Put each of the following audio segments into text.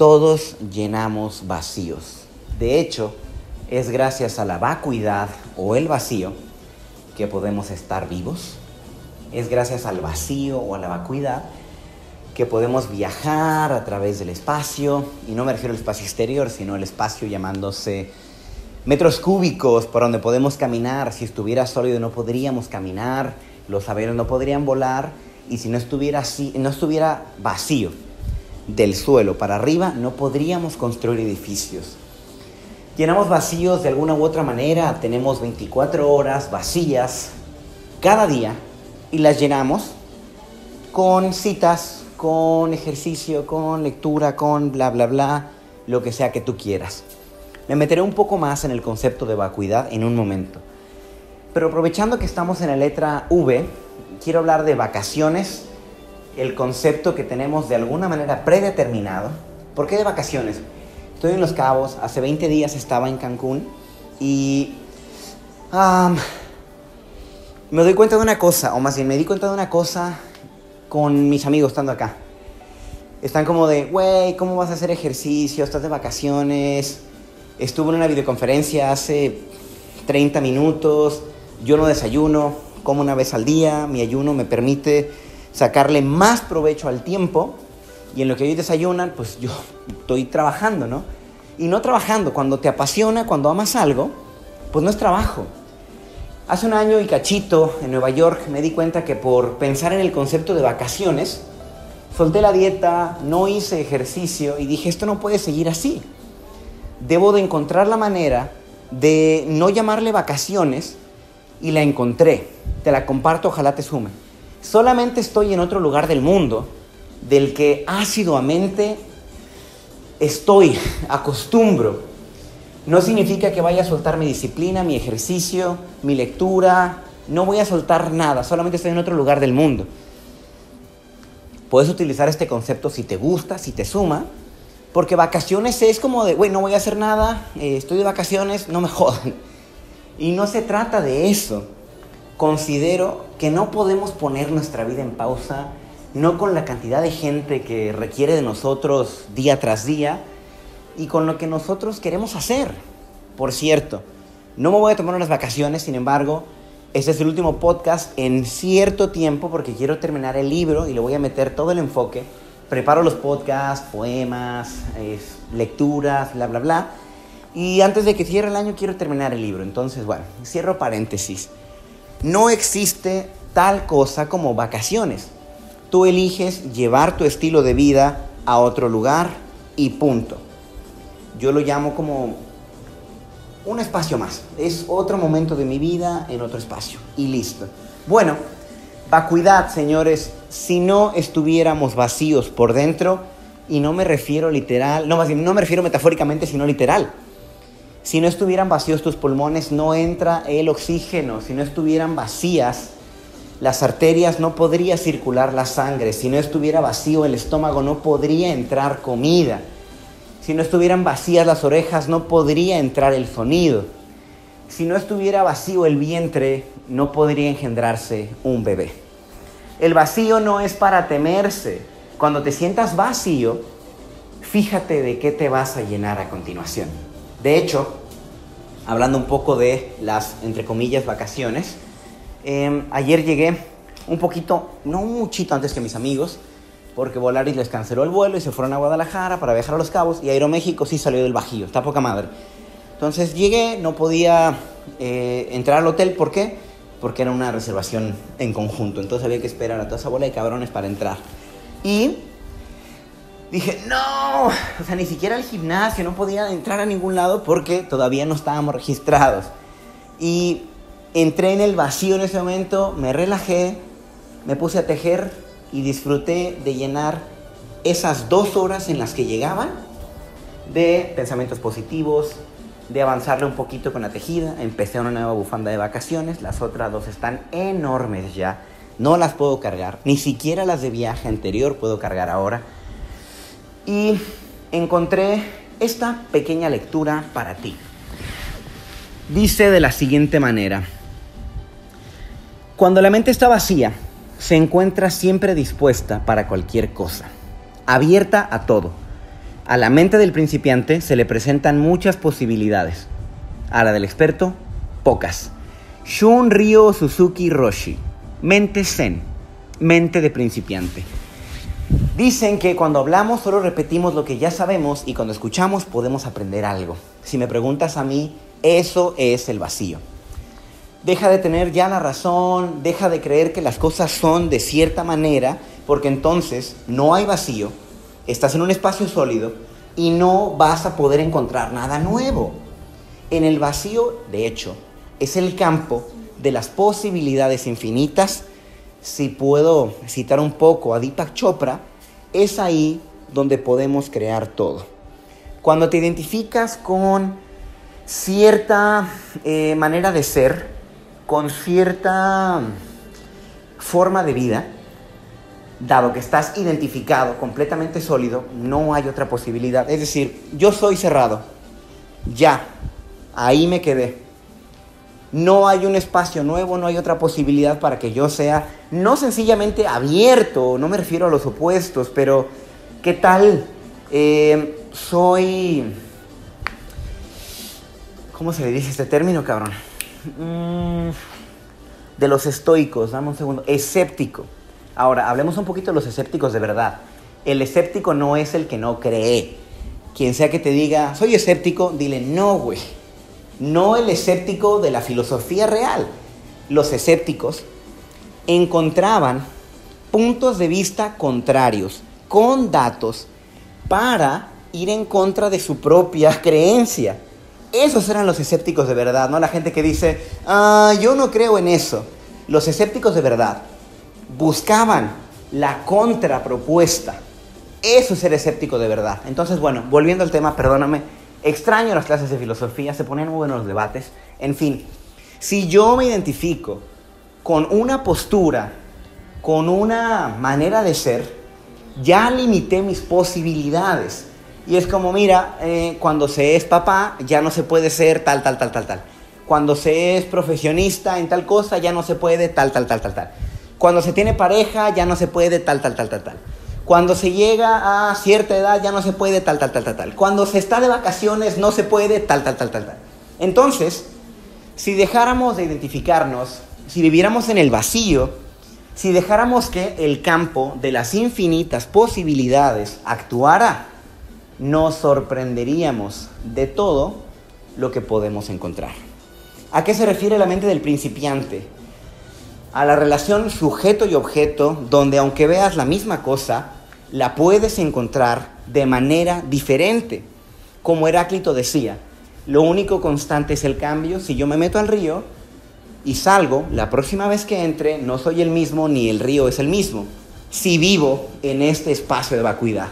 todos llenamos vacíos. De hecho, es gracias a la vacuidad o el vacío que podemos estar vivos. Es gracias al vacío o a la vacuidad que podemos viajar a través del espacio, y no me refiero al espacio exterior, sino el espacio llamándose metros cúbicos por donde podemos caminar. Si estuviera sólido no podríamos caminar, los aviones no podrían volar, y si no estuviera, así, no estuviera vacío del suelo para arriba, no podríamos construir edificios. Llenamos vacíos de alguna u otra manera, tenemos 24 horas vacías cada día y las llenamos con citas, con ejercicio, con lectura, con bla, bla, bla, lo que sea que tú quieras. Me meteré un poco más en el concepto de vacuidad en un momento. Pero aprovechando que estamos en la letra V, quiero hablar de vacaciones, el concepto que tenemos de alguna manera predeterminado. ¿Por qué de vacaciones? Estoy en Los Cabos, hace 20 días estaba en Cancún y me doy cuenta de una cosa, o más bien me di cuenta de una cosa con mis amigos estando acá. Están como de, güey, ¿cómo vas a hacer ejercicio? Estás de vacaciones. Estuve en una videoconferencia hace 30 minutos. Yo no desayuno, como una vez al día. Mi ayuno me permite sacarle más provecho al tiempo. Y en lo que ellos desayunan, pues yo estoy trabajando, ¿no? Y no trabajando. Cuando te apasiona, cuando amas algo, pues no es trabajo. Hace un año y cachito en Nueva York me di cuenta que por pensar en el concepto de vacaciones, solté la dieta, no hice ejercicio y dije, esto no puede seguir así. Debo de encontrar la manera de no llamarle vacaciones y la encontré. Te la comparto, ojalá te sume. Solamente estoy en otro lugar del mundo del que ácidamente estoy, acostumbro no significa que vaya a soltar mi disciplina, mi ejercicio, mi lectura. No voy a soltar nada, solamente estoy en otro lugar del mundo. Puedes utilizar este concepto si te gusta, si te suma, porque vacaciones es como de, güey, no voy a hacer nada, eh, estoy de vacaciones, no me jodan. Y no se trata de eso. Considero que no podemos poner nuestra vida en pausa, no con la cantidad de gente que requiere de nosotros día tras día, y con lo que nosotros queremos hacer. Por cierto, no me voy a tomar unas vacaciones, sin embargo, este es el último podcast en cierto tiempo porque quiero terminar el libro y le voy a meter todo el enfoque. Preparo los podcasts, poemas, lecturas, bla, bla, bla. Y antes de que cierre el año quiero terminar el libro. Entonces, bueno, cierro paréntesis. No existe tal cosa como vacaciones. Tú eliges llevar tu estilo de vida a otro lugar y punto yo lo llamo como un espacio más. Es otro momento de mi vida en otro espacio. Y listo. Bueno, vacuidad, señores. Si no estuviéramos vacíos por dentro, y no me refiero literal, no, no me refiero metafóricamente, sino literal. Si no estuvieran vacíos tus pulmones, no entra el oxígeno. Si no estuvieran vacías las arterias, no podría circular la sangre. Si no estuviera vacío el estómago, no podría entrar comida. Si no estuvieran vacías las orejas, no podría entrar el sonido. Si no estuviera vacío el vientre, no podría engendrarse un bebé. El vacío no es para temerse. Cuando te sientas vacío, fíjate de qué te vas a llenar a continuación. De hecho, hablando un poco de las, entre comillas, vacaciones, em, ayer llegué un poquito, no muchito antes que mis amigos, porque Volaris les canceló el vuelo y se fueron a Guadalajara para viajar a Los Cabos y Aeroméxico sí salió del Bajío, está poca madre. Entonces llegué, no podía eh, entrar al hotel, ¿por qué? Porque era una reservación en conjunto, entonces había que esperar a toda esa bola de cabrones para entrar. Y dije, no, o sea, ni siquiera al gimnasio, no podía entrar a ningún lado porque todavía no estábamos registrados. Y entré en el vacío en ese momento, me relajé, me puse a tejer y disfruté de llenar esas dos horas en las que llegaban de pensamientos positivos, de avanzarle un poquito con la tejida. Empecé una nueva bufanda de vacaciones, las otras dos están enormes ya. No las puedo cargar, ni siquiera las de viaje anterior puedo cargar ahora. Y encontré esta pequeña lectura para ti. Dice de la siguiente manera, cuando la mente está vacía, se encuentra siempre dispuesta para cualquier cosa, abierta a todo. A la mente del principiante se le presentan muchas posibilidades. A la del experto, pocas. Shun Ryo Suzuki Roshi. Mente zen. Mente de principiante. Dicen que cuando hablamos solo repetimos lo que ya sabemos y cuando escuchamos podemos aprender algo. Si me preguntas a mí, eso es el vacío. Deja de tener ya la razón, deja de creer que las cosas son de cierta manera, porque entonces no hay vacío, estás en un espacio sólido y no vas a poder encontrar nada nuevo. En el vacío, de hecho, es el campo de las posibilidades infinitas. Si puedo citar un poco a Deepak Chopra, es ahí donde podemos crear todo. Cuando te identificas con cierta eh, manera de ser, con cierta forma de vida, dado que estás identificado, completamente sólido, no hay otra posibilidad. Es decir, yo soy cerrado, ya, ahí me quedé. No hay un espacio nuevo, no hay otra posibilidad para que yo sea, no sencillamente abierto, no me refiero a los opuestos, pero ¿qué tal? Eh, soy... ¿Cómo se le dice este término, cabrón? Mm, de los estoicos, dame un segundo, escéptico. Ahora, hablemos un poquito de los escépticos de verdad. El escéptico no es el que no cree. Quien sea que te diga, soy escéptico, dile, no, güey. No el escéptico de la filosofía real. Los escépticos encontraban puntos de vista contrarios, con datos, para ir en contra de su propia creencia. Esos eran los escépticos de verdad, no la gente que dice, ah, yo no creo en eso. Los escépticos de verdad buscaban la contrapropuesta. Eso es ser escéptico de verdad. Entonces, bueno, volviendo al tema, perdóname, extraño las clases de filosofía, se ponen muy buenos los debates. En fin, si yo me identifico con una postura, con una manera de ser, ya limité mis posibilidades. Y es como, mira, eh, cuando se es papá, ya no se puede ser tal, tal, tal, tal, tal. Cuando se es profesionista en tal cosa, ya no se puede tal, tal, tal, tal, tal. Cuando se tiene pareja ya no se puede tal, tal, tal, tal, tal. Cuando se llega a cierta edad ya no se puede tal, tal, tal, tal, tal. Cuando se está de vacaciones no se puede tal, tal, tal, tal, tal. Entonces, si dejáramos de identificarnos, si viviéramos en el vacío, si dejáramos que el campo de las infinitas posibilidades actuara, nos sorprenderíamos de todo lo que podemos encontrar. ¿A qué se refiere la mente del principiante? a la relación sujeto y objeto, donde aunque veas la misma cosa, la puedes encontrar de manera diferente. Como Heráclito decía, lo único constante es el cambio. Si yo me meto al río y salgo, la próxima vez que entre no soy el mismo ni el río es el mismo. Si vivo en este espacio de vacuidad.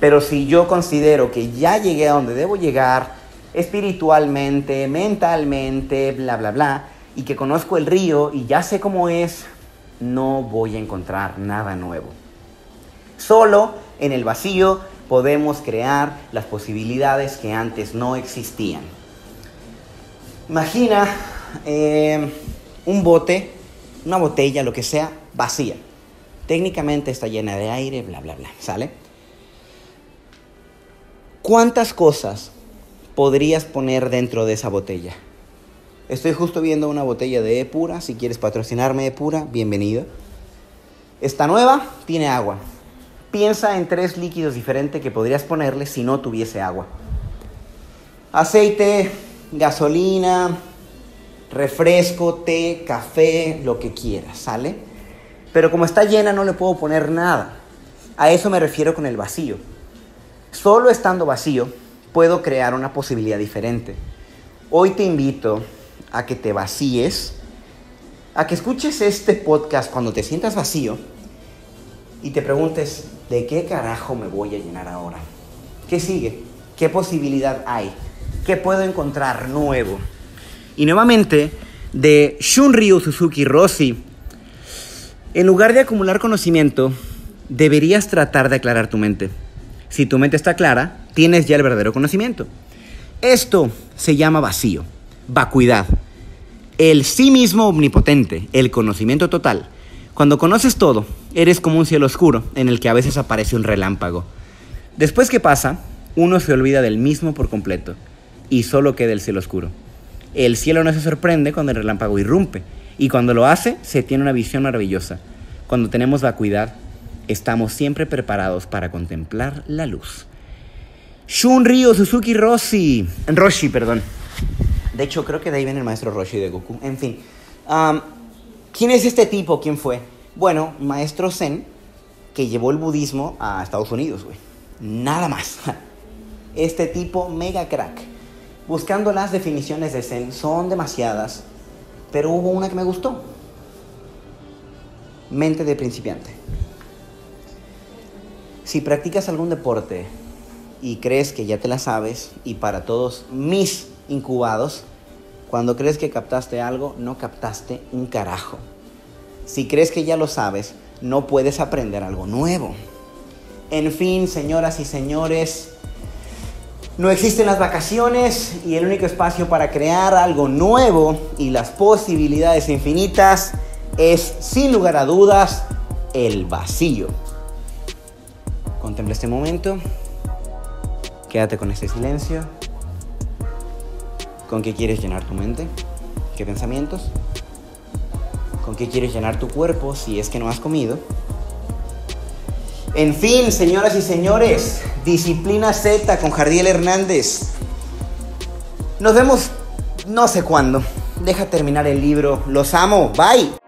Pero si yo considero que ya llegué a donde debo llegar, espiritualmente, mentalmente, bla, bla, bla, y que conozco el río y ya sé cómo es, no voy a encontrar nada nuevo. Solo en el vacío podemos crear las posibilidades que antes no existían. Imagina eh, un bote, una botella, lo que sea, vacía. Técnicamente está llena de aire, bla, bla, bla, ¿sale? ¿Cuántas cosas podrías poner dentro de esa botella? Estoy justo viendo una botella de Epura. Si quieres patrocinarme Epura, bienvenido. Está nueva, tiene agua. Piensa en tres líquidos diferentes que podrías ponerle si no tuviese agua. Aceite, gasolina, refresco, té, café, lo que quieras, ¿sale? Pero como está llena no le puedo poner nada. A eso me refiero con el vacío. Solo estando vacío puedo crear una posibilidad diferente. Hoy te invito a que te vacíes, a que escuches este podcast cuando te sientas vacío y te preguntes, ¿de qué carajo me voy a llenar ahora? ¿Qué sigue? ¿Qué posibilidad hay? ¿Qué puedo encontrar nuevo? Y nuevamente, de Shunryu Suzuki Rossi, en lugar de acumular conocimiento, deberías tratar de aclarar tu mente. Si tu mente está clara, tienes ya el verdadero conocimiento. Esto se llama vacío vacuidad. El sí mismo omnipotente, el conocimiento total. Cuando conoces todo, eres como un cielo oscuro en el que a veces aparece un relámpago. Después que pasa, uno se olvida del mismo por completo y solo queda el cielo oscuro. El cielo no se sorprende cuando el relámpago irrumpe y cuando lo hace se tiene una visión maravillosa. Cuando tenemos vacuidad, estamos siempre preparados para contemplar la luz. Shunryu Suzuki Roshi. Roshi, perdón. De hecho, creo que de ahí viene el maestro Roshi de Goku. En fin. ¿Quién es este tipo? ¿Quién fue? Bueno, maestro Zen, que llevó el budismo a Estados Unidos, güey. Nada más. Este tipo, mega crack. Buscando las definiciones de Zen, son demasiadas, pero hubo una que me gustó. Mente de principiante. Si practicas algún deporte y crees que ya te la sabes, y para todos mis incubados, cuando crees que captaste algo, no captaste un carajo. Si crees que ya lo sabes, no puedes aprender algo nuevo. En fin, señoras y señores, no existen las vacaciones y el único espacio para crear algo nuevo y las posibilidades infinitas es, sin lugar a dudas, el vacío. Contempla este momento, quédate con este silencio. ¿Con qué quieres llenar tu mente? ¿Qué pensamientos? ¿Con qué quieres llenar tu cuerpo si es que no has comido? En fin, señoras y señores, Disciplina Z con Jardiel Hernández. Nos vemos no sé cuándo. Deja terminar el libro. Los amo. Bye.